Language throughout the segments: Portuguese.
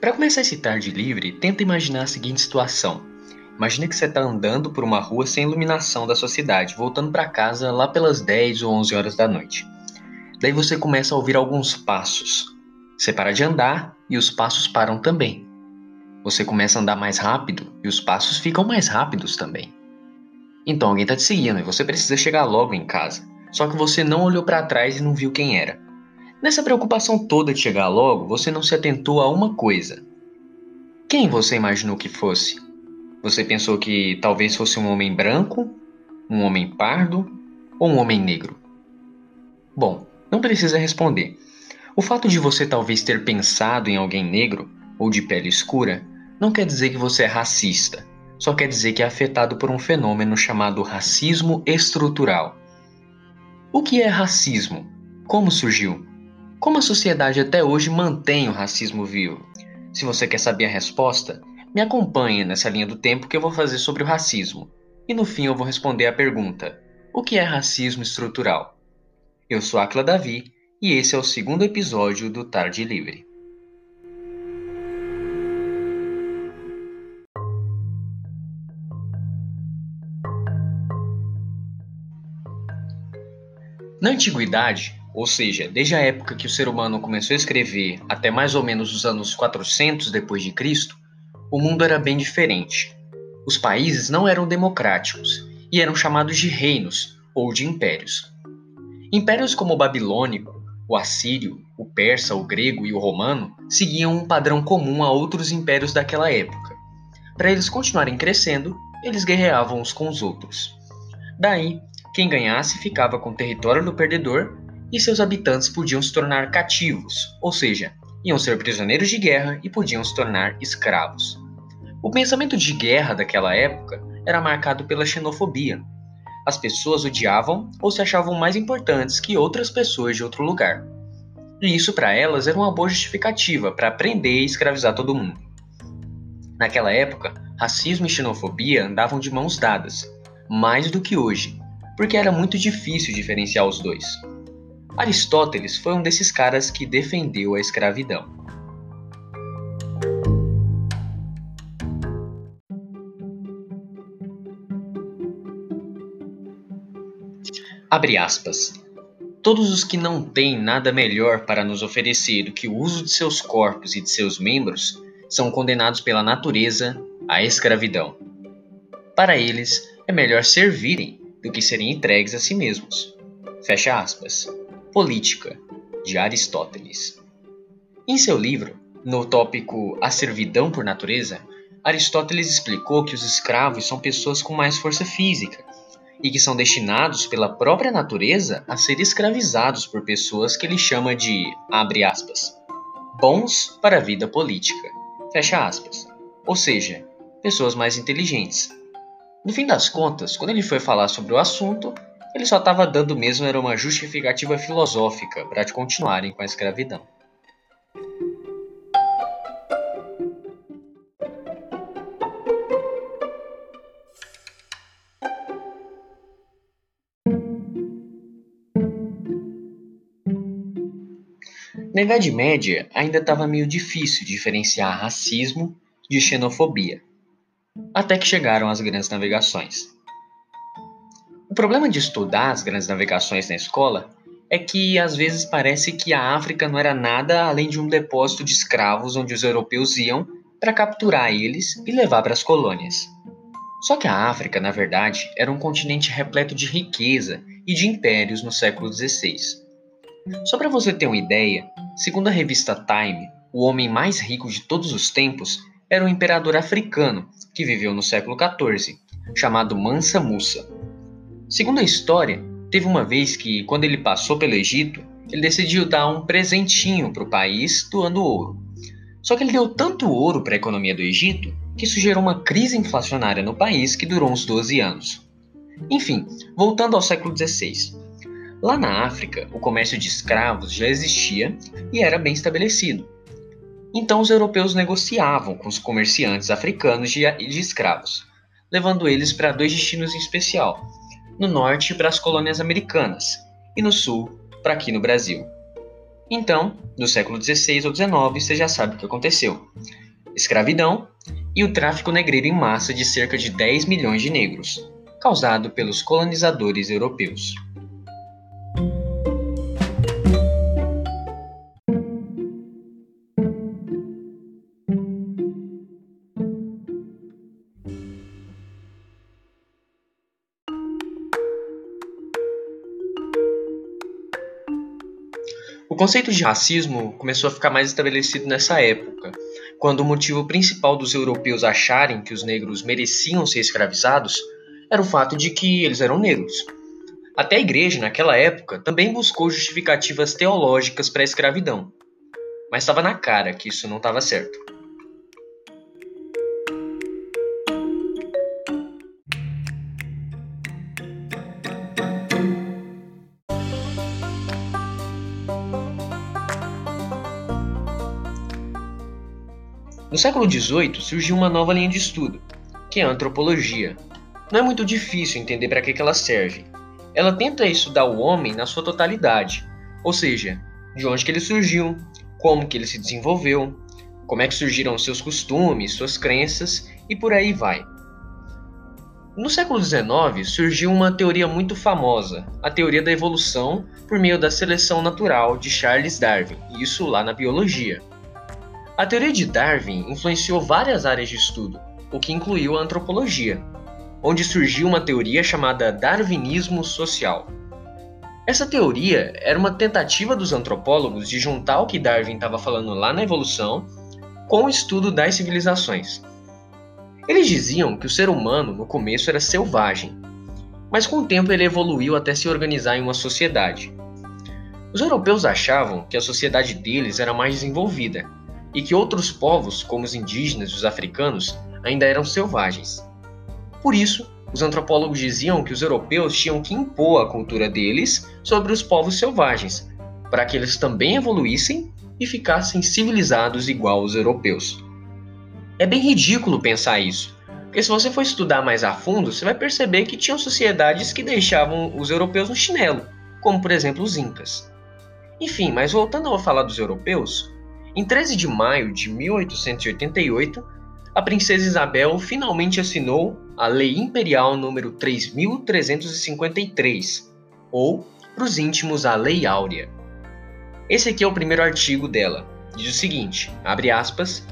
Para começar esse tarde livre, tenta imaginar a seguinte situação. Imagina que você está andando por uma rua sem iluminação da sua cidade, voltando para casa lá pelas 10 ou 11 horas da noite. Daí você começa a ouvir alguns passos. Você para de andar e os passos param também. Você começa a andar mais rápido e os passos ficam mais rápidos também. Então alguém está te seguindo e você precisa chegar logo em casa. Só que você não olhou para trás e não viu quem era. Nessa preocupação toda de chegar logo, você não se atentou a uma coisa. Quem você imaginou que fosse? Você pensou que talvez fosse um homem branco, um homem pardo ou um homem negro? Bom, não precisa responder. O fato de você talvez ter pensado em alguém negro ou de pele escura não quer dizer que você é racista, só quer dizer que é afetado por um fenômeno chamado racismo estrutural. O que é racismo? Como surgiu? Como a sociedade até hoje mantém o racismo vivo? Se você quer saber a resposta, me acompanhe nessa linha do tempo que eu vou fazer sobre o racismo. E no fim eu vou responder a pergunta: O que é racismo estrutural? Eu sou Akla Davi e esse é o segundo episódio do Tarde Livre. Na antiguidade, ou seja, desde a época que o ser humano começou a escrever até mais ou menos os anos 400 depois de Cristo, o mundo era bem diferente. Os países não eram democráticos e eram chamados de reinos ou de impérios. Impérios como o babilônico, o assírio, o persa, o grego e o romano seguiam um padrão comum a outros impérios daquela época. Para eles continuarem crescendo, eles guerreavam uns com os outros. Daí, quem ganhasse ficava com o território do perdedor e seus habitantes podiam se tornar cativos, ou seja, iam ser prisioneiros de guerra e podiam se tornar escravos. O pensamento de guerra daquela época era marcado pela xenofobia. As pessoas odiavam ou se achavam mais importantes que outras pessoas de outro lugar. E isso para elas era uma boa justificativa para prender e escravizar todo mundo. Naquela época, racismo e xenofobia andavam de mãos dadas, mais do que hoje, porque era muito difícil diferenciar os dois. Aristóteles foi um desses caras que defendeu a escravidão. Abre aspas. Todos os que não têm nada melhor para nos oferecer do que o uso de seus corpos e de seus membros são condenados pela natureza à escravidão. Para eles, é melhor servirem do que serem entregues a si mesmos. Fecha aspas. Política, de Aristóteles. Em seu livro, no tópico A Servidão por Natureza, Aristóteles explicou que os escravos são pessoas com mais força física e que são destinados pela própria natureza a ser escravizados por pessoas que ele chama de, abre aspas, bons para a vida política, fecha aspas, ou seja, pessoas mais inteligentes. No fim das contas, quando ele foi falar sobre o assunto, ele só estava dando mesmo era uma justificativa filosófica para continuarem com a escravidão. Na Idade Média, ainda estava meio difícil diferenciar racismo de xenofobia, até que chegaram as grandes navegações. O problema de estudar as grandes navegações na escola é que às vezes parece que a África não era nada além de um depósito de escravos onde os europeus iam para capturar eles e levar para as colônias. Só que a África, na verdade, era um continente repleto de riqueza e de impérios no século XVI. Só para você ter uma ideia, segundo a revista Time, o homem mais rico de todos os tempos era um imperador africano que viveu no século XIV, chamado Mansa Musa. Segundo a história, teve uma vez que, quando ele passou pelo Egito, ele decidiu dar um presentinho para o país doando ouro. Só que ele deu tanto ouro para a economia do Egito que isso gerou uma crise inflacionária no país que durou uns 12 anos. Enfim, voltando ao século XVI. Lá na África, o comércio de escravos já existia e era bem estabelecido. Então os europeus negociavam com os comerciantes africanos de, de escravos, levando eles para dois destinos em especial, no norte para as colônias americanas e no sul para aqui no Brasil. Então, no século XVI ou XIX, você já sabe o que aconteceu: escravidão e o tráfico negreiro em massa de cerca de 10 milhões de negros, causado pelos colonizadores europeus. O conceito de racismo começou a ficar mais estabelecido nessa época, quando o motivo principal dos europeus acharem que os negros mereciam ser escravizados era o fato de que eles eram negros. Até a igreja, naquela época, também buscou justificativas teológicas para a escravidão. Mas estava na cara que isso não estava certo. No século XVIII surgiu uma nova linha de estudo, que é a antropologia. Não é muito difícil entender para que, que ela serve. Ela tenta estudar o homem na sua totalidade, ou seja, de onde que ele surgiu, como que ele se desenvolveu, como é que surgiram seus costumes, suas crenças e por aí vai. No século XIX surgiu uma teoria muito famosa, a teoria da evolução por meio da seleção natural de Charles Darwin, isso lá na biologia. A teoria de Darwin influenciou várias áreas de estudo, o que incluiu a antropologia, onde surgiu uma teoria chamada darwinismo social. Essa teoria era uma tentativa dos antropólogos de juntar o que Darwin estava falando lá na evolução com o estudo das civilizações. Eles diziam que o ser humano no começo era selvagem, mas com o tempo ele evoluiu até se organizar em uma sociedade. Os europeus achavam que a sociedade deles era mais desenvolvida e que outros povos, como os indígenas e os africanos, ainda eram selvagens. Por isso, os antropólogos diziam que os europeus tinham que impor a cultura deles sobre os povos selvagens, para que eles também evoluíssem e ficassem civilizados igual os europeus. É bem ridículo pensar isso, porque se você for estudar mais a fundo, você vai perceber que tinham sociedades que deixavam os europeus no chinelo, como por exemplo os incas. Enfim, mas voltando a falar dos europeus, em 13 de maio de 1888, a princesa Isabel finalmente assinou a Lei Imperial número 3353, ou, para os íntimos, a Lei Áurea. Esse aqui é o primeiro artigo dela. Diz o seguinte, abre aspas,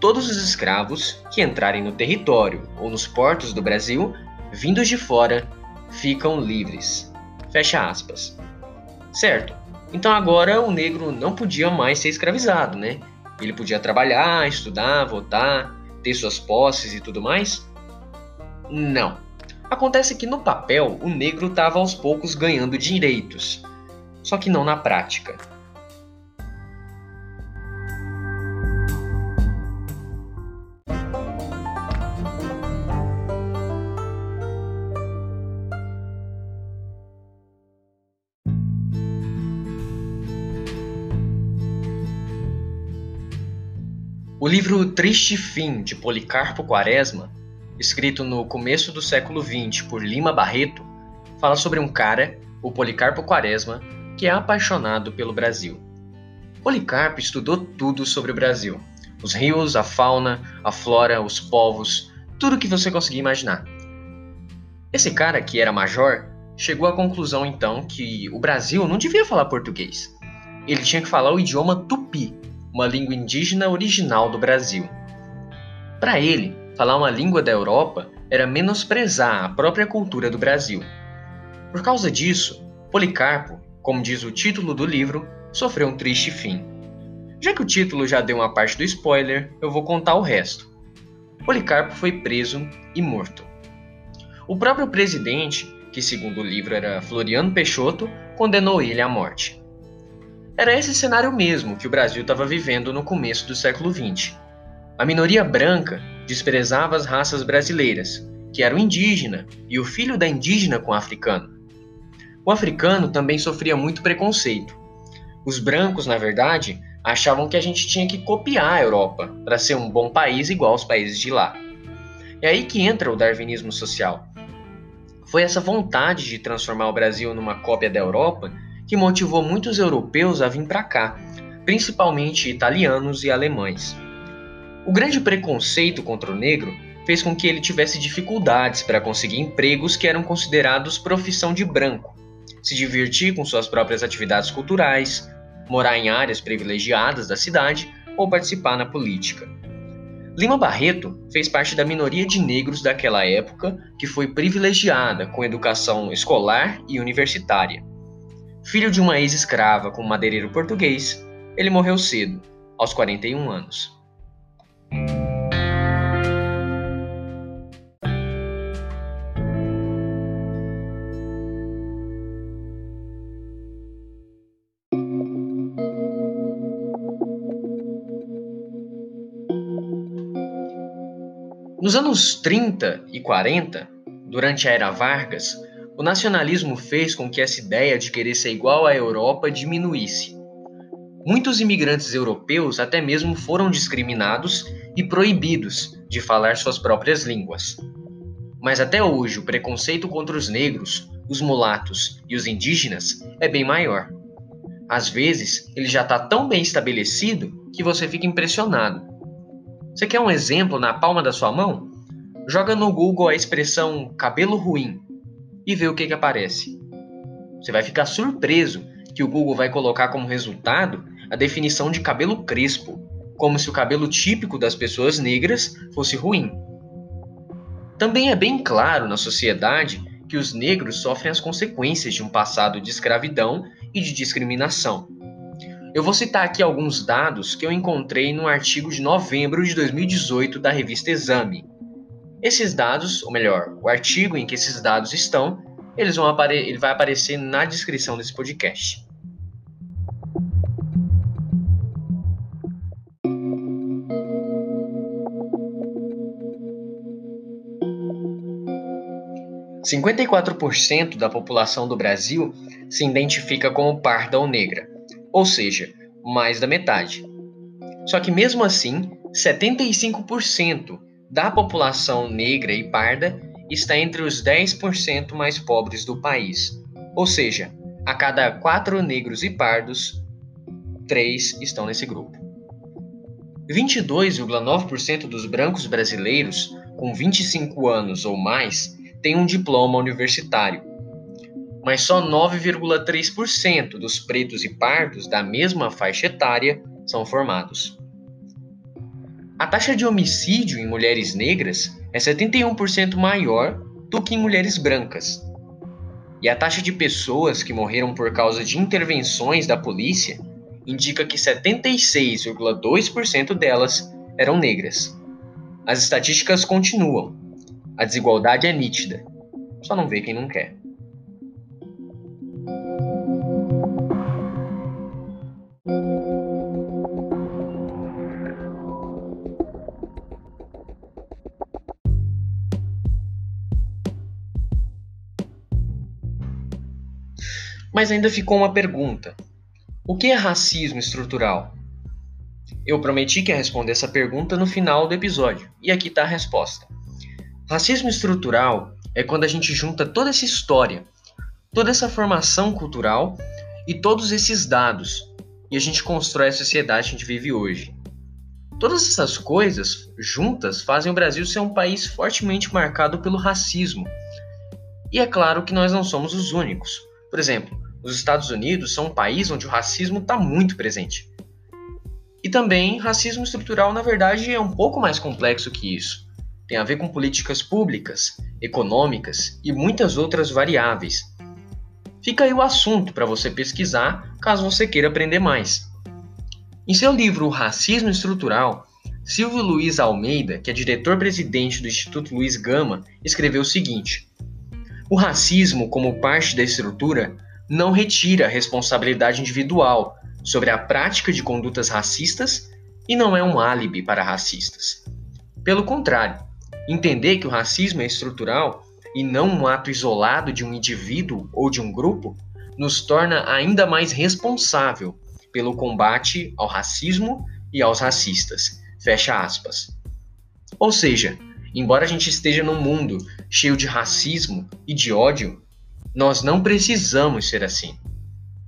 todos os escravos que entrarem no território ou nos portos do Brasil, vindos de fora, ficam livres. Fecha aspas. Certo. Então agora o negro não podia mais ser escravizado, né? Ele podia trabalhar, estudar, votar, ter suas posses e tudo mais? Não. Acontece que no papel o negro estava aos poucos ganhando direitos, só que não na prática. O livro Triste Fim de Policarpo Quaresma, escrito no começo do século XX por Lima Barreto, fala sobre um cara, o Policarpo Quaresma, que é apaixonado pelo Brasil. Policarpo estudou tudo sobre o Brasil: os rios, a fauna, a flora, os povos, tudo que você conseguir imaginar. Esse cara, que era major, chegou à conclusão então que o Brasil não devia falar português. Ele tinha que falar o idioma tupi, uma língua indígena original do Brasil. Para ele, falar uma língua da Europa era menosprezar a própria cultura do Brasil. Por causa disso, Policarpo, como diz o título do livro, sofreu um triste fim. Já que o título já deu uma parte do spoiler, eu vou contar o resto. Policarpo foi preso e morto. O próprio presidente, que segundo o livro era Floriano Peixoto, condenou ele à morte. Era esse cenário mesmo que o Brasil estava vivendo no começo do século XX. A minoria branca desprezava as raças brasileiras, que era o indígena e o filho da indígena com o africano. O africano também sofria muito preconceito. Os brancos, na verdade, achavam que a gente tinha que copiar a Europa para ser um bom país igual aos países de lá. É aí que entra o darwinismo social. Foi essa vontade de transformar o Brasil numa cópia da Europa que motivou muitos europeus a vir para cá, principalmente italianos e alemães. O grande preconceito contra o negro fez com que ele tivesse dificuldades para conseguir empregos que eram considerados profissão de branco, se divertir com suas próprias atividades culturais, morar em áreas privilegiadas da cidade ou participar na política. Lima Barreto fez parte da minoria de negros daquela época que foi privilegiada com educação escolar e universitária. Filho de uma ex-escrava com um madeireiro português, ele morreu cedo, aos 41 anos. Nos anos 30 e 40, durante a era Vargas, o nacionalismo fez com que essa ideia de querer ser igual à Europa diminuísse. Muitos imigrantes europeus até mesmo foram discriminados e proibidos de falar suas próprias línguas. Mas até hoje o preconceito contra os negros, os mulatos e os indígenas é bem maior. Às vezes, ele já está tão bem estabelecido que você fica impressionado. Você quer um exemplo na palma da sua mão? Joga no Google a expressão cabelo ruim e vê o que, que aparece. Você vai ficar surpreso que o Google vai colocar como resultado a definição de cabelo crespo, como se o cabelo típico das pessoas negras fosse ruim. Também é bem claro na sociedade que os negros sofrem as consequências de um passado de escravidão e de discriminação. Eu vou citar aqui alguns dados que eu encontrei no artigo de novembro de 2018 da revista Exame. Esses dados, ou melhor, o artigo em que esses dados estão, eles vão ele vai aparecer na descrição desse podcast. Cinquenta e quatro por cento da população do Brasil se identifica como parda ou negra ou seja, mais da metade. Só que mesmo assim, 75% da população negra e parda está entre os 10% mais pobres do país. Ou seja, a cada quatro negros e pardos, três estão nesse grupo. 22,9% dos brancos brasileiros com 25 anos ou mais têm um diploma universitário, mas só 9,3% dos pretos e pardos da mesma faixa etária são formados. A taxa de homicídio em mulheres negras é 71% maior do que em mulheres brancas. E a taxa de pessoas que morreram por causa de intervenções da polícia indica que 76,2% delas eram negras. As estatísticas continuam. A desigualdade é nítida. Só não vê quem não quer. Mas ainda ficou uma pergunta: o que é racismo estrutural? Eu prometi que ia responder essa pergunta no final do episódio, e aqui está a resposta. Racismo estrutural é quando a gente junta toda essa história, toda essa formação cultural e todos esses dados, e a gente constrói a sociedade que a gente vive hoje. Todas essas coisas juntas fazem o Brasil ser um país fortemente marcado pelo racismo. E é claro que nós não somos os únicos. Por exemplo, os Estados Unidos são um país onde o racismo está muito presente. E também, racismo estrutural, na verdade, é um pouco mais complexo que isso. Tem a ver com políticas públicas, econômicas e muitas outras variáveis. Fica aí o assunto para você pesquisar, caso você queira aprender mais. Em seu livro O Racismo Estrutural, Silvio Luiz Almeida, que é diretor-presidente do Instituto Luiz Gama, escreveu o seguinte: O racismo, como parte da estrutura, não retira a responsabilidade individual sobre a prática de condutas racistas e não é um álibi para racistas. Pelo contrário, entender que o racismo é estrutural e não um ato isolado de um indivíduo ou de um grupo nos torna ainda mais responsável pelo combate ao racismo e aos racistas. Fecha aspas. Ou seja, embora a gente esteja num mundo cheio de racismo e de ódio, nós não precisamos ser assim.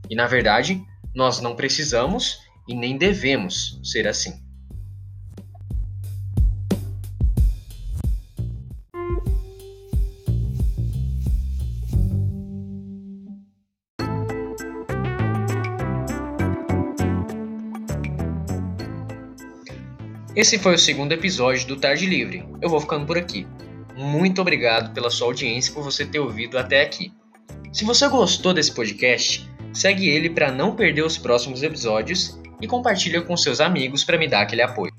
E na verdade, nós não precisamos e nem devemos ser assim. Esse foi o segundo episódio do Tarde Livre. Eu vou ficando por aqui. Muito obrigado pela sua audiência e por você ter ouvido até aqui. Se você gostou desse podcast, segue ele para não perder os próximos episódios e compartilha com seus amigos para me dar aquele apoio.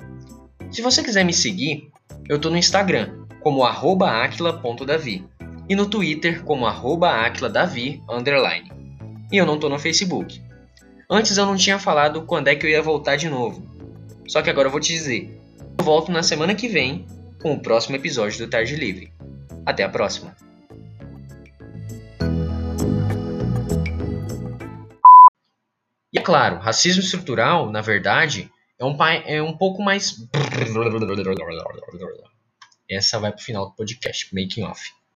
Se você quiser me seguir, eu estou no Instagram como aquila.davi e no Twitter como aquiladavi E eu não estou no Facebook. Antes eu não tinha falado quando é que eu ia voltar de novo, só que agora eu vou te dizer. Eu volto na semana que vem com o próximo episódio do Tarde Livre. Até a próxima. E é claro, racismo estrutural, na verdade, é um, é um pouco mais. Essa vai pro final do podcast, making off.